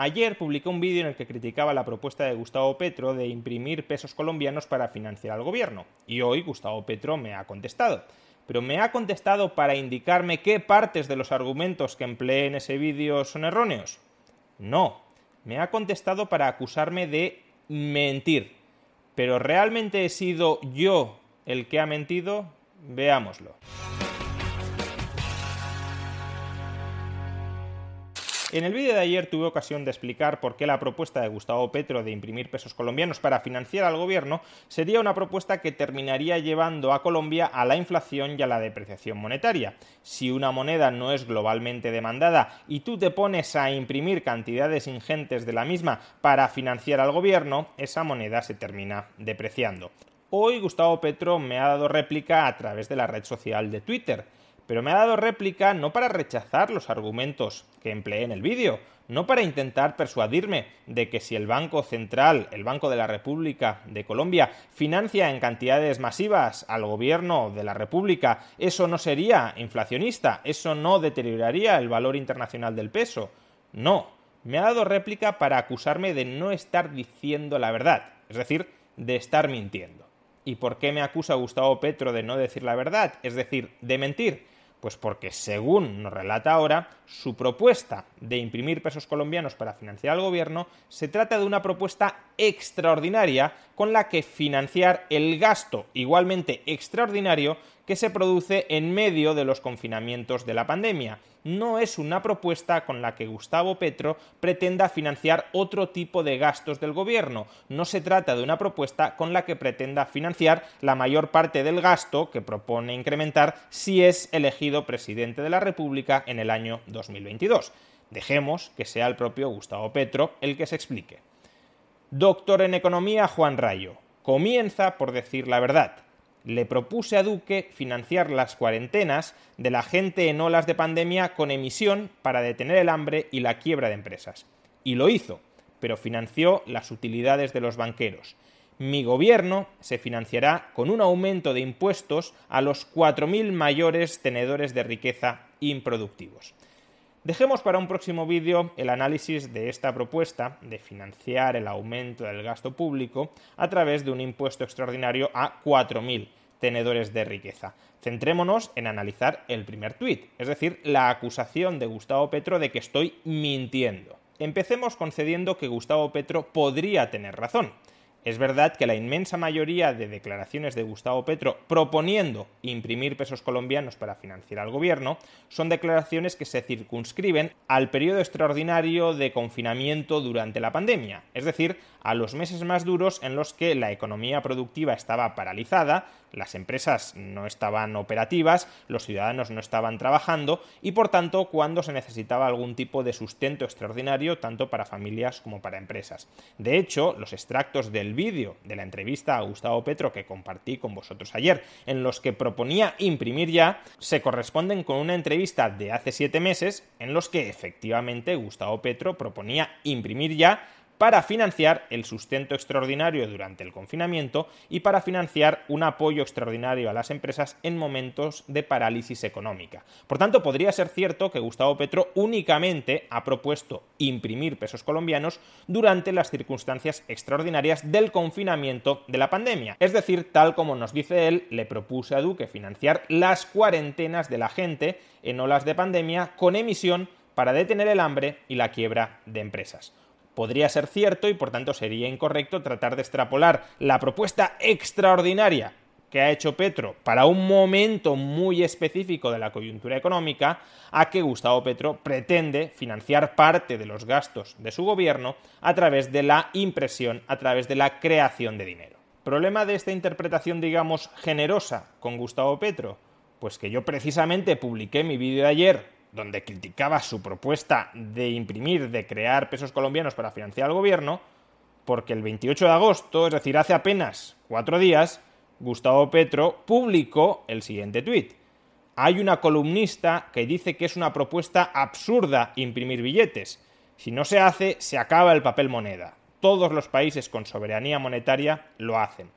Ayer publiqué un vídeo en el que criticaba la propuesta de Gustavo Petro de imprimir pesos colombianos para financiar al gobierno. Y hoy Gustavo Petro me ha contestado. Pero me ha contestado para indicarme qué partes de los argumentos que empleé en ese vídeo son erróneos. No, me ha contestado para acusarme de mentir. Pero ¿realmente he sido yo el que ha mentido? Veámoslo. En el vídeo de ayer tuve ocasión de explicar por qué la propuesta de Gustavo Petro de imprimir pesos colombianos para financiar al gobierno sería una propuesta que terminaría llevando a Colombia a la inflación y a la depreciación monetaria. Si una moneda no es globalmente demandada y tú te pones a imprimir cantidades ingentes de la misma para financiar al gobierno, esa moneda se termina depreciando. Hoy Gustavo Petro me ha dado réplica a través de la red social de Twitter pero me ha dado réplica no para rechazar los argumentos que empleé en el vídeo, no para intentar persuadirme de que si el Banco Central, el Banco de la República de Colombia, financia en cantidades masivas al gobierno de la República, eso no sería inflacionista, eso no deterioraría el valor internacional del peso. No, me ha dado réplica para acusarme de no estar diciendo la verdad, es decir, de estar mintiendo. ¿Y por qué me acusa Gustavo Petro de no decir la verdad? Es decir, de mentir. Pues porque, según nos relata ahora, su propuesta de imprimir pesos colombianos para financiar al gobierno se trata de una propuesta extraordinaria con la que financiar el gasto igualmente extraordinario que se produce en medio de los confinamientos de la pandemia. No es una propuesta con la que Gustavo Petro pretenda financiar otro tipo de gastos del gobierno. No se trata de una propuesta con la que pretenda financiar la mayor parte del gasto que propone incrementar si es elegido presidente de la República en el año 2022. Dejemos que sea el propio Gustavo Petro el que se explique. Doctor en Economía Juan Rayo. Comienza por decir la verdad le propuse a Duque financiar las cuarentenas de la gente en olas de pandemia con emisión para detener el hambre y la quiebra de empresas. Y lo hizo, pero financió las utilidades de los banqueros. Mi gobierno se financiará con un aumento de impuestos a los 4.000 mayores tenedores de riqueza improductivos. Dejemos para un próximo vídeo el análisis de esta propuesta de financiar el aumento del gasto público a través de un impuesto extraordinario a 4.000 tenedores de riqueza. Centrémonos en analizar el primer tuit, es decir, la acusación de Gustavo Petro de que estoy mintiendo. Empecemos concediendo que Gustavo Petro podría tener razón. Es verdad que la inmensa mayoría de declaraciones de Gustavo Petro proponiendo imprimir pesos colombianos para financiar al gobierno son declaraciones que se circunscriben al periodo extraordinario de confinamiento durante la pandemia, es decir, a los meses más duros en los que la economía productiva estaba paralizada, las empresas no estaban operativas, los ciudadanos no estaban trabajando y por tanto cuando se necesitaba algún tipo de sustento extraordinario tanto para familias como para empresas. De hecho, los extractos del vídeo de la entrevista a Gustavo Petro que compartí con vosotros ayer, en los que proponía imprimir ya, se corresponden con una entrevista de hace siete meses en los que efectivamente Gustavo Petro proponía imprimir ya para financiar el sustento extraordinario durante el confinamiento y para financiar un apoyo extraordinario a las empresas en momentos de parálisis económica. Por tanto, podría ser cierto que Gustavo Petro únicamente ha propuesto imprimir pesos colombianos durante las circunstancias extraordinarias del confinamiento de la pandemia. Es decir, tal como nos dice él, le propuse a Duque financiar las cuarentenas de la gente en olas de pandemia con emisión para detener el hambre y la quiebra de empresas podría ser cierto y por tanto sería incorrecto tratar de extrapolar la propuesta extraordinaria que ha hecho Petro para un momento muy específico de la coyuntura económica a que Gustavo Petro pretende financiar parte de los gastos de su gobierno a través de la impresión, a través de la creación de dinero. ¿Problema de esta interpretación, digamos, generosa con Gustavo Petro? Pues que yo precisamente publiqué mi vídeo de ayer donde criticaba su propuesta de imprimir, de crear pesos colombianos para financiar al gobierno, porque el 28 de agosto, es decir, hace apenas cuatro días, Gustavo Petro publicó el siguiente tuit. Hay una columnista que dice que es una propuesta absurda imprimir billetes. Si no se hace, se acaba el papel moneda. Todos los países con soberanía monetaria lo hacen.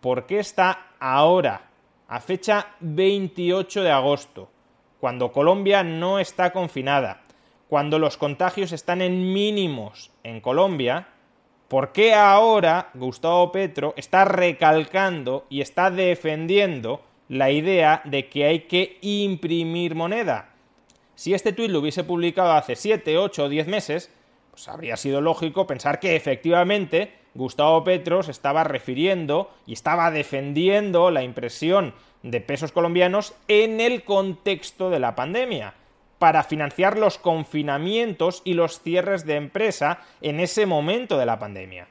¿Por qué está ahora, a fecha 28 de agosto, cuando Colombia no está confinada, cuando los contagios están en mínimos en Colombia, ¿por qué ahora Gustavo Petro está recalcando y está defendiendo la idea de que hay que imprimir moneda? Si este tuit lo hubiese publicado hace 7, 8 o 10 meses, pues habría sido lógico pensar que efectivamente Gustavo Petro se estaba refiriendo y estaba defendiendo la impresión de pesos colombianos en el contexto de la pandemia para financiar los confinamientos y los cierres de empresa en ese momento de la pandemia.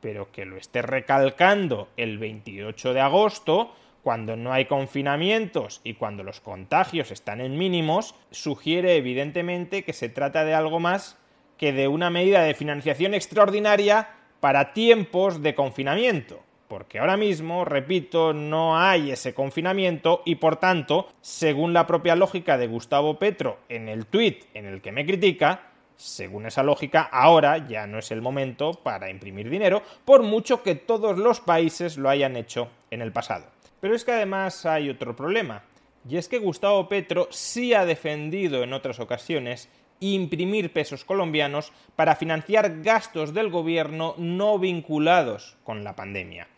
Pero que lo esté recalcando el 28 de agosto, cuando no hay confinamientos y cuando los contagios están en mínimos, sugiere evidentemente que se trata de algo más que de una medida de financiación extraordinaria para tiempos de confinamiento porque ahora mismo, repito, no hay ese confinamiento y por tanto, según la propia lógica de Gustavo Petro en el tuit en el que me critica, según esa lógica, ahora ya no es el momento para imprimir dinero, por mucho que todos los países lo hayan hecho en el pasado. Pero es que además hay otro problema, y es que Gustavo Petro sí ha defendido en otras ocasiones imprimir pesos colombianos para financiar gastos del gobierno no vinculados con la pandemia.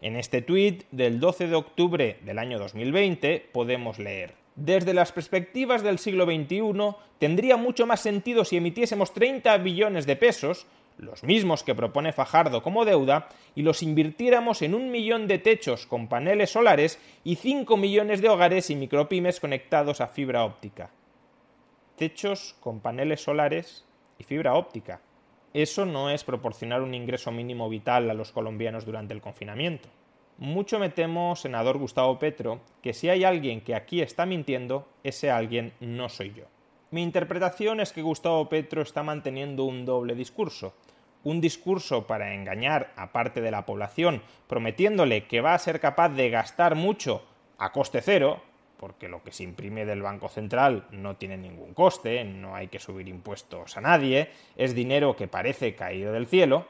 En este tuit del 12 de octubre del año 2020 podemos leer desde las perspectivas del siglo XXI, tendría mucho más sentido si emitiésemos 30 billones de pesos, los mismos que propone Fajardo como deuda, y los invirtiéramos en un millón de techos con paneles solares y 5 millones de hogares y micropymes conectados a fibra óptica. Techos con paneles solares y fibra óptica. Eso no es proporcionar un ingreso mínimo vital a los colombianos durante el confinamiento. Mucho me temo, senador Gustavo Petro, que si hay alguien que aquí está mintiendo, ese alguien no soy yo. Mi interpretación es que Gustavo Petro está manteniendo un doble discurso. Un discurso para engañar a parte de la población, prometiéndole que va a ser capaz de gastar mucho a coste cero, porque lo que se imprime del Banco Central no tiene ningún coste, no hay que subir impuestos a nadie, es dinero que parece caído del cielo,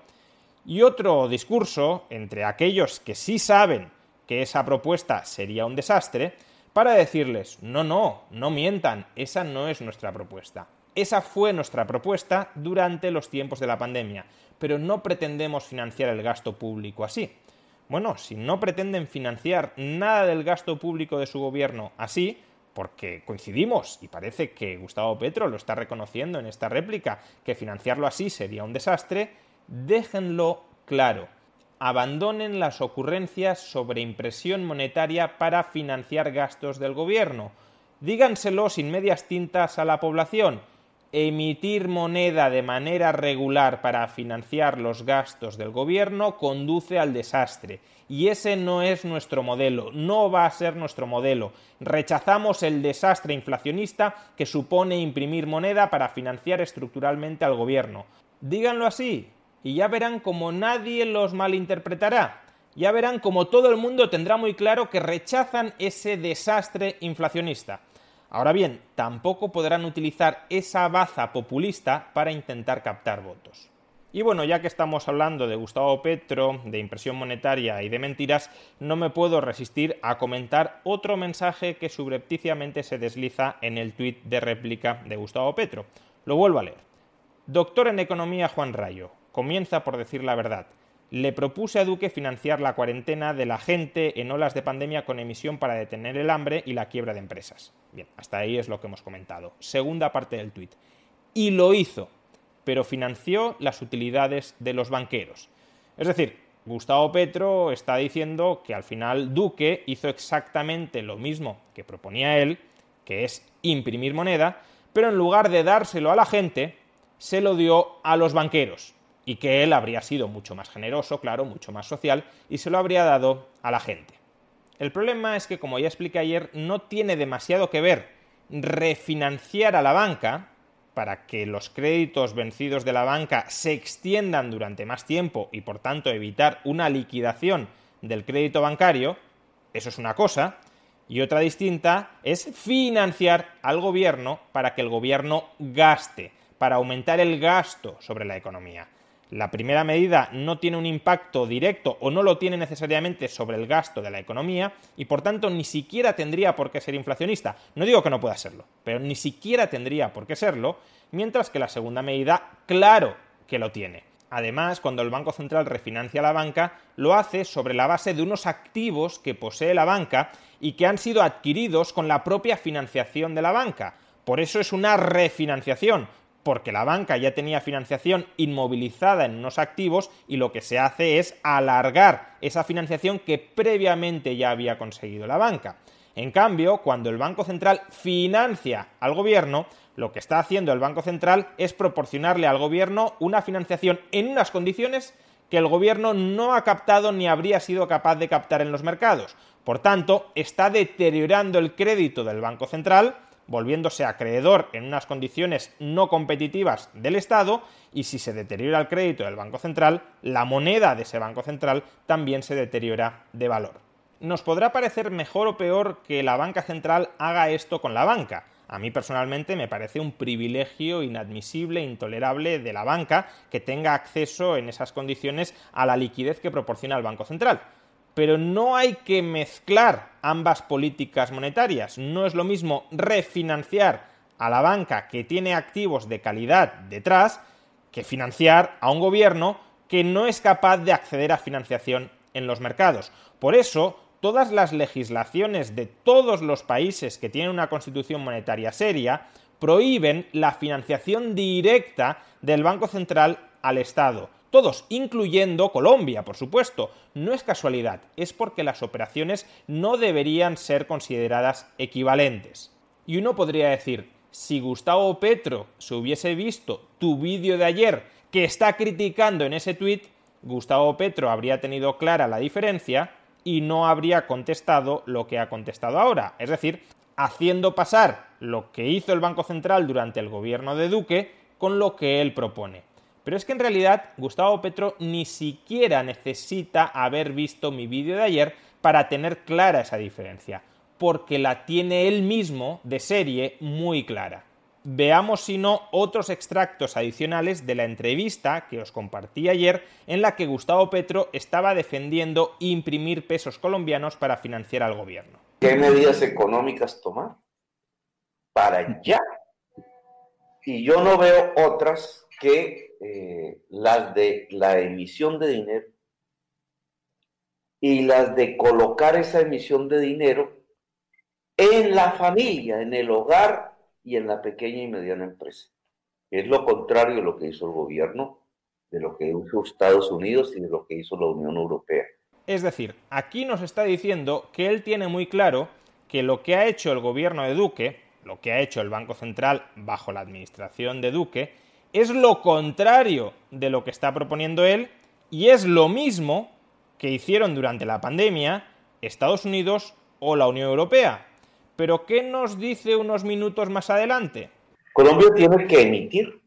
y otro discurso entre aquellos que sí saben que esa propuesta sería un desastre, para decirles, no, no, no mientan, esa no es nuestra propuesta. Esa fue nuestra propuesta durante los tiempos de la pandemia, pero no pretendemos financiar el gasto público así. Bueno, si no pretenden financiar nada del gasto público de su gobierno así, porque coincidimos, y parece que Gustavo Petro lo está reconociendo en esta réplica, que financiarlo así sería un desastre, déjenlo claro. Abandonen las ocurrencias sobre impresión monetaria para financiar gastos del gobierno. Díganselo sin medias tintas a la población emitir moneda de manera regular para financiar los gastos del gobierno conduce al desastre. Y ese no es nuestro modelo, no va a ser nuestro modelo. Rechazamos el desastre inflacionista que supone imprimir moneda para financiar estructuralmente al gobierno. Díganlo así, y ya verán como nadie los malinterpretará. Ya verán como todo el mundo tendrá muy claro que rechazan ese desastre inflacionista. Ahora bien, tampoco podrán utilizar esa baza populista para intentar captar votos. Y bueno, ya que estamos hablando de Gustavo Petro, de impresión monetaria y de mentiras, no me puedo resistir a comentar otro mensaje que subrepticiamente se desliza en el tuit de réplica de Gustavo Petro. Lo vuelvo a leer. Doctor en Economía Juan Rayo, comienza por decir la verdad. Le propuse a Duque financiar la cuarentena de la gente en olas de pandemia con emisión para detener el hambre y la quiebra de empresas. Bien, hasta ahí es lo que hemos comentado. Segunda parte del tuit. Y lo hizo, pero financió las utilidades de los banqueros. Es decir, Gustavo Petro está diciendo que al final Duque hizo exactamente lo mismo que proponía él, que es imprimir moneda, pero en lugar de dárselo a la gente, se lo dio a los banqueros y que él habría sido mucho más generoso, claro, mucho más social, y se lo habría dado a la gente. El problema es que, como ya expliqué ayer, no tiene demasiado que ver refinanciar a la banca, para que los créditos vencidos de la banca se extiendan durante más tiempo y por tanto evitar una liquidación del crédito bancario, eso es una cosa, y otra distinta es financiar al gobierno para que el gobierno gaste, para aumentar el gasto sobre la economía. La primera medida no tiene un impacto directo o no lo tiene necesariamente sobre el gasto de la economía y por tanto ni siquiera tendría por qué ser inflacionista. No digo que no pueda serlo, pero ni siquiera tendría por qué serlo, mientras que la segunda medida, claro que lo tiene. Además, cuando el Banco Central refinancia la banca, lo hace sobre la base de unos activos que posee la banca y que han sido adquiridos con la propia financiación de la banca. Por eso es una refinanciación, porque la banca ya tenía financiación inmovilizada en unos activos y lo que se hace es alargar esa financiación que previamente ya había conseguido la banca. En cambio, cuando el Banco Central financia al gobierno, lo que está haciendo el Banco Central es proporcionarle al gobierno una financiación en unas condiciones que el gobierno no ha captado ni habría sido capaz de captar en los mercados. Por tanto, está deteriorando el crédito del Banco Central, volviéndose acreedor en unas condiciones no competitivas del Estado, y si se deteriora el crédito del Banco Central, la moneda de ese Banco Central también se deteriora de valor. Nos podrá parecer mejor o peor que la banca central haga esto con la banca, a mí personalmente me parece un privilegio inadmisible, intolerable de la banca que tenga acceso en esas condiciones a la liquidez que proporciona el Banco Central. Pero no hay que mezclar ambas políticas monetarias. No es lo mismo refinanciar a la banca que tiene activos de calidad detrás que financiar a un gobierno que no es capaz de acceder a financiación en los mercados. Por eso, todas las legislaciones de todos los países que tienen una constitución monetaria seria prohíben la financiación directa del Banco Central al Estado. Todos, incluyendo Colombia, por supuesto. No es casualidad, es porque las operaciones no deberían ser consideradas equivalentes. Y uno podría decir, si Gustavo Petro se hubiese visto tu vídeo de ayer que está criticando en ese tuit, Gustavo Petro habría tenido clara la diferencia y no habría contestado lo que ha contestado ahora. Es decir, haciendo pasar lo que hizo el Banco Central durante el gobierno de Duque con lo que él propone. Pero es que en realidad Gustavo Petro ni siquiera necesita haber visto mi vídeo de ayer para tener clara esa diferencia, porque la tiene él mismo de serie muy clara. Veamos si no otros extractos adicionales de la entrevista que os compartí ayer en la que Gustavo Petro estaba defendiendo imprimir pesos colombianos para financiar al gobierno. ¿Qué medidas económicas tomar? Para ya. Y yo no veo otras que eh, las de la emisión de dinero y las de colocar esa emisión de dinero en la familia, en el hogar y en la pequeña y mediana empresa. Es lo contrario de lo que hizo el gobierno, de lo que hizo Estados Unidos y de lo que hizo la Unión Europea. Es decir, aquí nos está diciendo que él tiene muy claro que lo que ha hecho el gobierno de Duque, lo que ha hecho el Banco Central bajo la administración de Duque, es lo contrario de lo que está proponiendo él y es lo mismo que hicieron durante la pandemia Estados Unidos o la Unión Europea. Pero ¿qué nos dice unos minutos más adelante? Colombia tiene que emitir,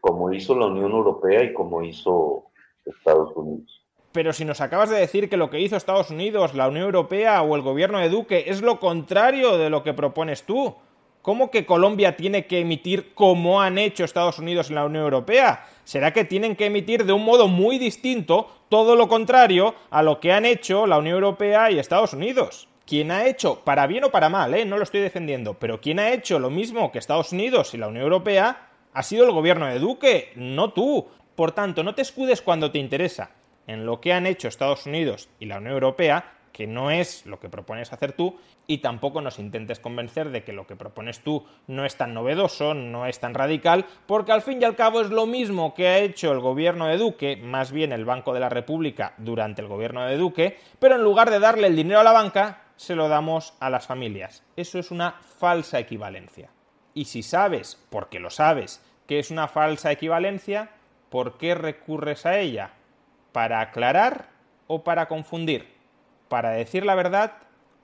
como hizo la Unión Europea y como hizo Estados Unidos. Pero si nos acabas de decir que lo que hizo Estados Unidos, la Unión Europea o el gobierno de Duque es lo contrario de lo que propones tú, ¿cómo que Colombia tiene que emitir como han hecho Estados Unidos y la Unión Europea? ¿Será que tienen que emitir de un modo muy distinto todo lo contrario a lo que han hecho la Unión Europea y Estados Unidos? quien ha hecho, para bien o para mal, ¿eh? no lo estoy defendiendo, pero quien ha hecho lo mismo que Estados Unidos y la Unión Europea ha sido el gobierno de Duque, no tú. Por tanto, no te escudes cuando te interesa en lo que han hecho Estados Unidos y la Unión Europea, que no es lo que propones hacer tú, y tampoco nos intentes convencer de que lo que propones tú no es tan novedoso, no es tan radical, porque al fin y al cabo es lo mismo que ha hecho el gobierno de Duque, más bien el Banco de la República durante el gobierno de Duque, pero en lugar de darle el dinero a la banca, se lo damos a las familias. Eso es una falsa equivalencia. Y si sabes, porque lo sabes, que es una falsa equivalencia, ¿por qué recurres a ella? ¿Para aclarar o para confundir? ¿Para decir la verdad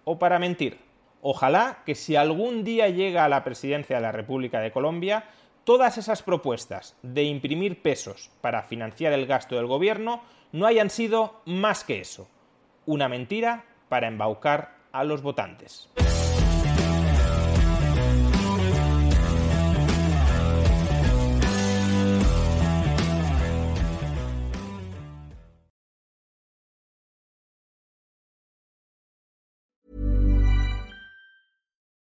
o para mentir? Ojalá que si algún día llega a la presidencia de la República de Colombia, todas esas propuestas de imprimir pesos para financiar el gasto del gobierno no hayan sido más que eso, una mentira para embaucar a los votantes.